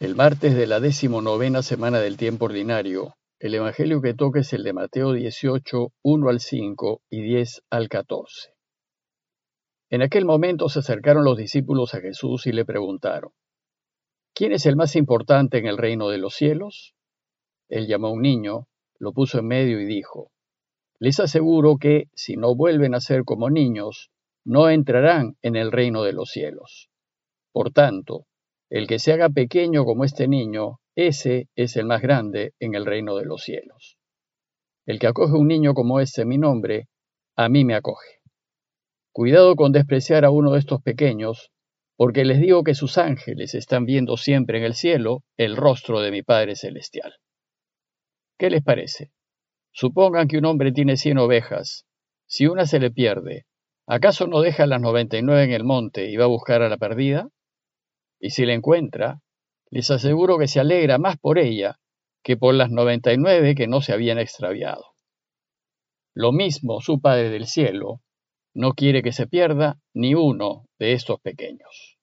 El martes de la decimonovena semana del tiempo ordinario, el evangelio que toca es el de Mateo 18, 1 al 5 y 10 al 14. En aquel momento se acercaron los discípulos a Jesús y le preguntaron, ¿Quién es el más importante en el reino de los cielos? Él llamó a un niño, lo puso en medio y dijo, Les aseguro que, si no vuelven a ser como niños, no entrarán en el reino de los cielos. Por tanto, el que se haga pequeño como este niño, ese es el más grande en el reino de los cielos. El que acoge un niño como este mi nombre, a mí me acoge. Cuidado con despreciar a uno de estos pequeños, porque les digo que sus ángeles están viendo siempre en el cielo el rostro de mi Padre Celestial. ¿Qué les parece? Supongan que un hombre tiene cien ovejas. Si una se le pierde, ¿acaso no deja las noventa y nueve en el monte y va a buscar a la perdida? Y si la encuentra, les aseguro que se alegra más por ella que por las noventa y nueve que no se habían extraviado. Lo mismo su Padre del Cielo no quiere que se pierda ni uno de estos pequeños.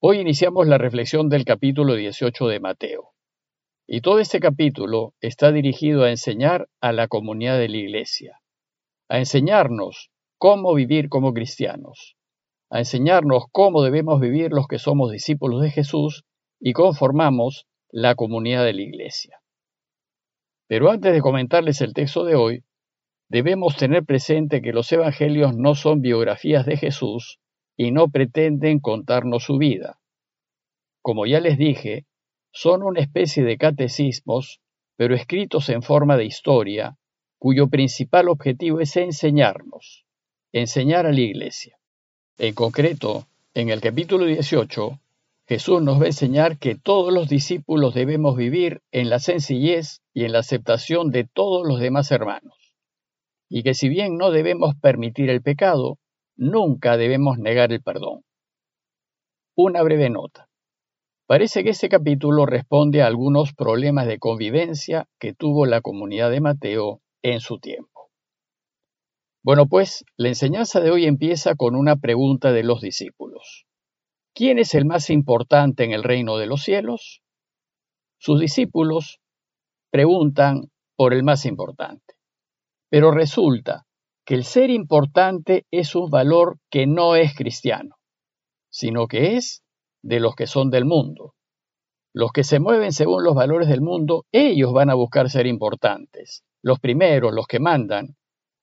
Hoy iniciamos la reflexión del capítulo 18 de Mateo. Y todo este capítulo está dirigido a enseñar a la comunidad de la Iglesia, a enseñarnos cómo vivir como cristianos, a enseñarnos cómo debemos vivir los que somos discípulos de Jesús y conformamos la comunidad de la Iglesia. Pero antes de comentarles el texto de hoy, debemos tener presente que los evangelios no son biografías de Jesús y no pretenden contarnos su vida. Como ya les dije, son una especie de catecismos, pero escritos en forma de historia, cuyo principal objetivo es enseñarnos, enseñar a la Iglesia. En concreto, en el capítulo 18, Jesús nos va a enseñar que todos los discípulos debemos vivir en la sencillez y en la aceptación de todos los demás hermanos, y que si bien no debemos permitir el pecado, nunca debemos negar el perdón. Una breve nota. Parece que este capítulo responde a algunos problemas de convivencia que tuvo la comunidad de Mateo en su tiempo. Bueno, pues la enseñanza de hoy empieza con una pregunta de los discípulos. ¿Quién es el más importante en el reino de los cielos? Sus discípulos preguntan por el más importante. Pero resulta que el ser importante es un valor que no es cristiano, sino que es de los que son del mundo. Los que se mueven según los valores del mundo, ellos van a buscar ser importantes, los primeros, los que mandan,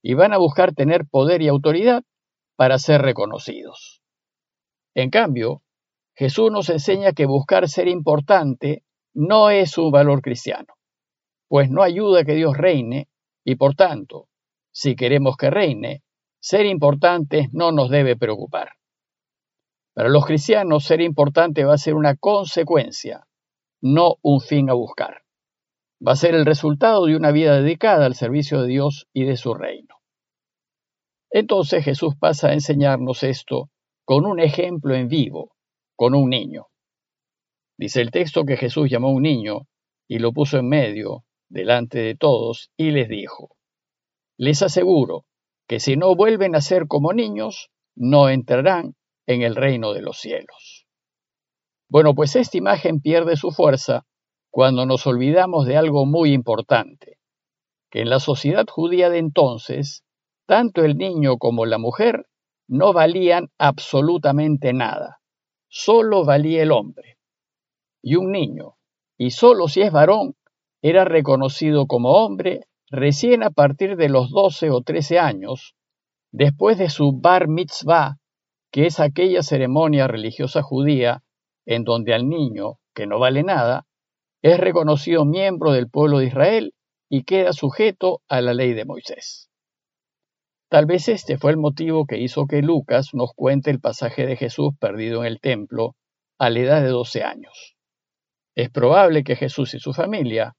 y van a buscar tener poder y autoridad para ser reconocidos. En cambio, Jesús nos enseña que buscar ser importante no es un valor cristiano, pues no ayuda a que Dios reine y por tanto, si queremos que reine, ser importantes no nos debe preocupar. Para los cristianos ser importante va a ser una consecuencia, no un fin a buscar. Va a ser el resultado de una vida dedicada al servicio de Dios y de su reino. Entonces Jesús pasa a enseñarnos esto con un ejemplo en vivo, con un niño. Dice el texto que Jesús llamó a un niño y lo puso en medio, delante de todos, y les dijo, Les aseguro que si no vuelven a ser como niños, no entrarán en el reino de los cielos. Bueno, pues esta imagen pierde su fuerza cuando nos olvidamos de algo muy importante, que en la sociedad judía de entonces tanto el niño como la mujer no valían absolutamente nada, solo valía el hombre. Y un niño, y solo si es varón, era reconocido como hombre recién a partir de los 12 o 13 años, después de su bar mitzvah, que es aquella ceremonia religiosa judía en donde al niño, que no vale nada, es reconocido miembro del pueblo de Israel y queda sujeto a la ley de Moisés. Tal vez este fue el motivo que hizo que Lucas nos cuente el pasaje de Jesús perdido en el templo a la edad de 12 años. Es probable que Jesús y su familia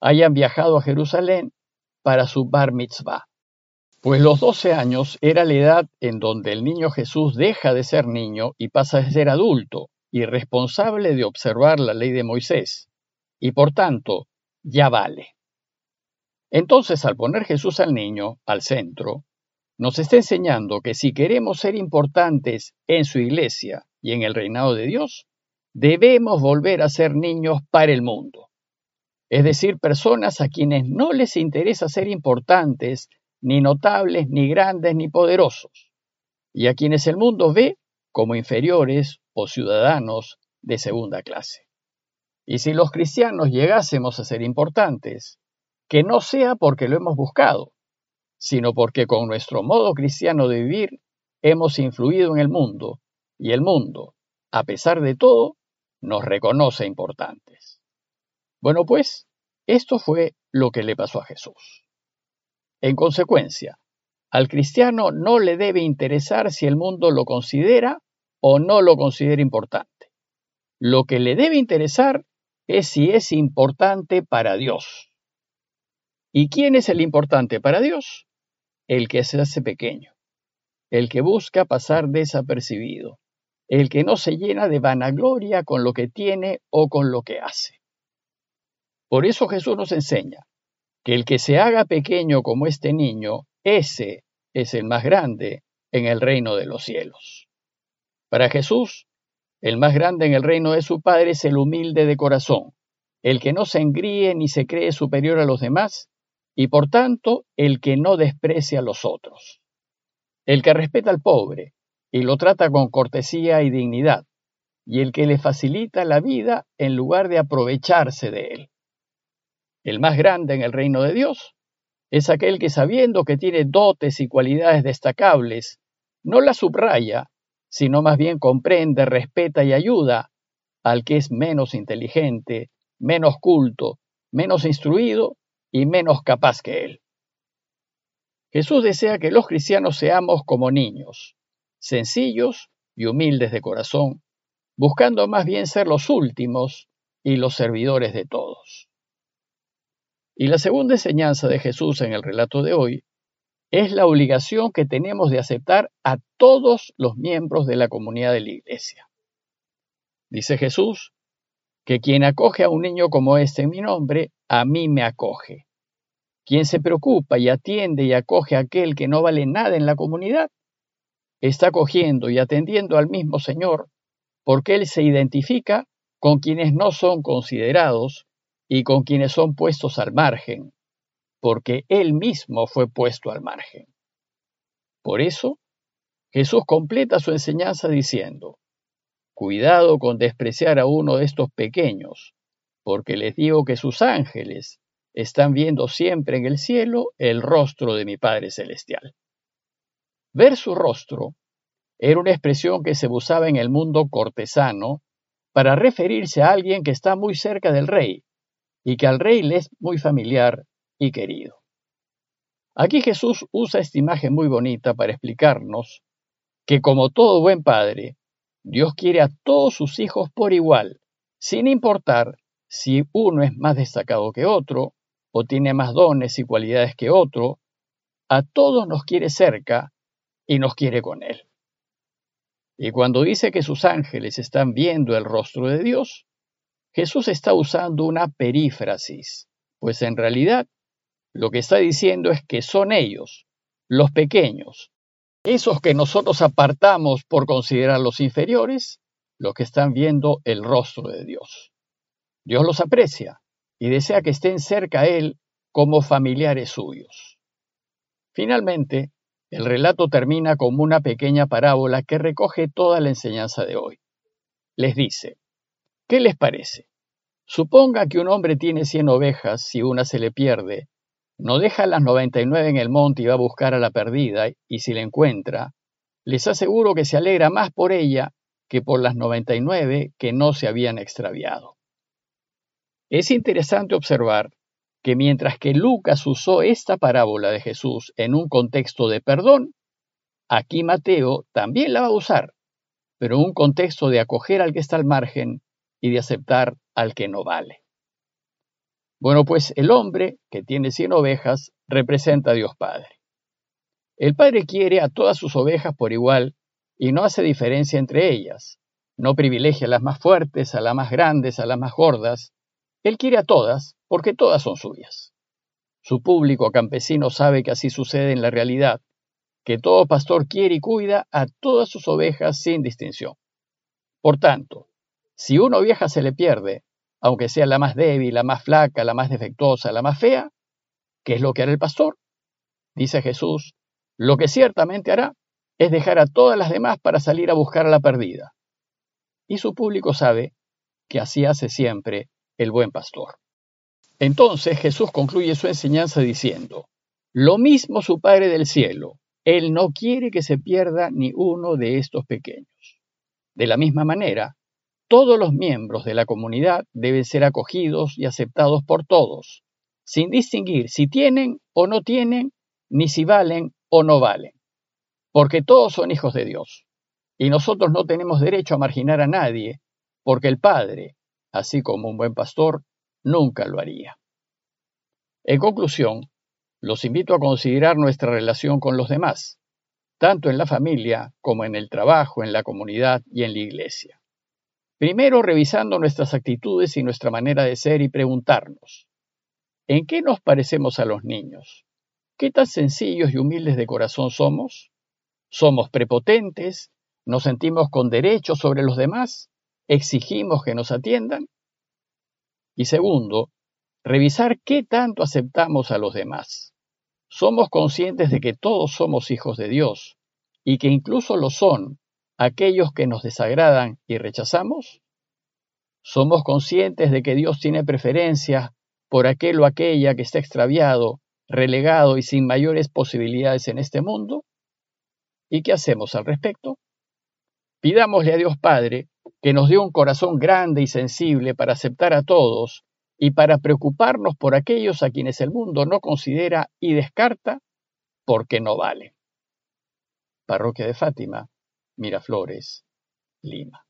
hayan viajado a Jerusalén para su bar mitzvah, pues los 12 años era la edad en donde el niño Jesús deja de ser niño y pasa a ser adulto y responsable de observar la ley de Moisés, y por tanto ya vale. Entonces, al poner Jesús al niño al centro, nos está enseñando que si queremos ser importantes en su iglesia y en el reinado de Dios, debemos volver a ser niños para el mundo. Es decir, personas a quienes no les interesa ser importantes, ni notables, ni grandes, ni poderosos, y a quienes el mundo ve como inferiores o ciudadanos de segunda clase. Y si los cristianos llegásemos a ser importantes, que no sea porque lo hemos buscado, sino porque con nuestro modo cristiano de vivir hemos influido en el mundo y el mundo, a pesar de todo, nos reconoce importantes. Bueno, pues, esto fue lo que le pasó a Jesús. En consecuencia, al cristiano no le debe interesar si el mundo lo considera o no lo considera importante. Lo que le debe interesar es si es importante para Dios. ¿Y quién es el importante para Dios? El que se hace pequeño, el que busca pasar desapercibido, el que no se llena de vanagloria con lo que tiene o con lo que hace. Por eso Jesús nos enseña que el que se haga pequeño como este niño, ese es el más grande en el reino de los cielos. Para Jesús, el más grande en el reino de su Padre es el humilde de corazón, el que no se engríe ni se cree superior a los demás, y por tanto el que no desprecia a los otros, el que respeta al pobre y lo trata con cortesía y dignidad, y el que le facilita la vida en lugar de aprovecharse de él. El más grande en el reino de Dios es aquel que sabiendo que tiene dotes y cualidades destacables, no las subraya, sino más bien comprende, respeta y ayuda al que es menos inteligente, menos culto, menos instruido y menos capaz que él. Jesús desea que los cristianos seamos como niños, sencillos y humildes de corazón, buscando más bien ser los últimos y los servidores de todos. Y la segunda enseñanza de Jesús en el relato de hoy es la obligación que tenemos de aceptar a todos los miembros de la comunidad de la iglesia. Dice Jesús que quien acoge a un niño como este en mi nombre, a mí me acoge. Quien se preocupa y atiende y acoge a aquel que no vale nada en la comunidad, está acogiendo y atendiendo al mismo Señor, porque Él se identifica con quienes no son considerados y con quienes son puestos al margen, porque Él mismo fue puesto al margen. Por eso, Jesús completa su enseñanza diciendo, Cuidado con despreciar a uno de estos pequeños, porque les digo que sus ángeles están viendo siempre en el cielo el rostro de mi Padre Celestial. Ver su rostro era una expresión que se usaba en el mundo cortesano para referirse a alguien que está muy cerca del rey y que al rey le es muy familiar y querido. Aquí Jesús usa esta imagen muy bonita para explicarnos que como todo buen padre, Dios quiere a todos sus hijos por igual, sin importar si uno es más destacado que otro o tiene más dones y cualidades que otro, a todos nos quiere cerca y nos quiere con Él. Y cuando dice que sus ángeles están viendo el rostro de Dios, Jesús está usando una perífrasis, pues en realidad lo que está diciendo es que son ellos, los pequeños, esos que nosotros apartamos por considerarlos inferiores, los que están viendo el rostro de Dios. Dios los aprecia y desea que estén cerca a Él como familiares suyos. Finalmente, el relato termina como una pequeña parábola que recoge toda la enseñanza de hoy. Les dice, ¿qué les parece? Suponga que un hombre tiene cien ovejas, si una se le pierde, no deja las noventa y nueve en el monte y va a buscar a la perdida, y si la encuentra, les aseguro que se alegra más por ella que por las noventa y nueve que no se habían extraviado. Es interesante observar que mientras que Lucas usó esta parábola de Jesús en un contexto de perdón, aquí Mateo también la va a usar, pero en un contexto de acoger al que está al margen y de aceptar al que no vale. Bueno, pues el hombre que tiene cien ovejas representa a Dios Padre. El Padre quiere a todas sus ovejas por igual y no hace diferencia entre ellas. No privilegia a las más fuertes, a las más grandes, a las más gordas, él quiere a todas porque todas son suyas. Su público campesino sabe que así sucede en la realidad, que todo pastor quiere y cuida a todas sus ovejas sin distinción. Por tanto, Si uno vieja se le pierde, aunque sea la más débil, la más flaca, la más defectuosa, la más fea, ¿qué es lo que hará el pastor? Dice Jesús, lo que ciertamente hará es dejar a todas las demás para salir a buscar a la perdida. Y su público sabe que así hace siempre el buen pastor. Entonces Jesús concluye su enseñanza diciendo, lo mismo su Padre del cielo, Él no quiere que se pierda ni uno de estos pequeños. De la misma manera, todos los miembros de la comunidad deben ser acogidos y aceptados por todos, sin distinguir si tienen o no tienen, ni si valen o no valen, porque todos son hijos de Dios, y nosotros no tenemos derecho a marginar a nadie, porque el Padre, así como un buen pastor, nunca lo haría. En conclusión, los invito a considerar nuestra relación con los demás, tanto en la familia como en el trabajo, en la comunidad y en la iglesia. Primero revisando nuestras actitudes y nuestra manera de ser y preguntarnos, ¿en qué nos parecemos a los niños? ¿Qué tan sencillos y humildes de corazón somos? ¿Somos prepotentes? ¿Nos sentimos con derechos sobre los demás? ¿Exigimos que nos atiendan? Y segundo, revisar qué tanto aceptamos a los demás. Somos conscientes de que todos somos hijos de Dios y que incluso lo son aquellos que nos desagradan y rechazamos. Somos conscientes de que Dios tiene preferencia por aquel o aquella que está extraviado, relegado y sin mayores posibilidades en este mundo. ¿Y qué hacemos al respecto? Pidámosle a Dios Padre que nos dé un corazón grande y sensible para aceptar a todos y para preocuparnos por aquellos a quienes el mundo no considera y descarta porque no vale. Parroquia de Fátima, Miraflores, Lima.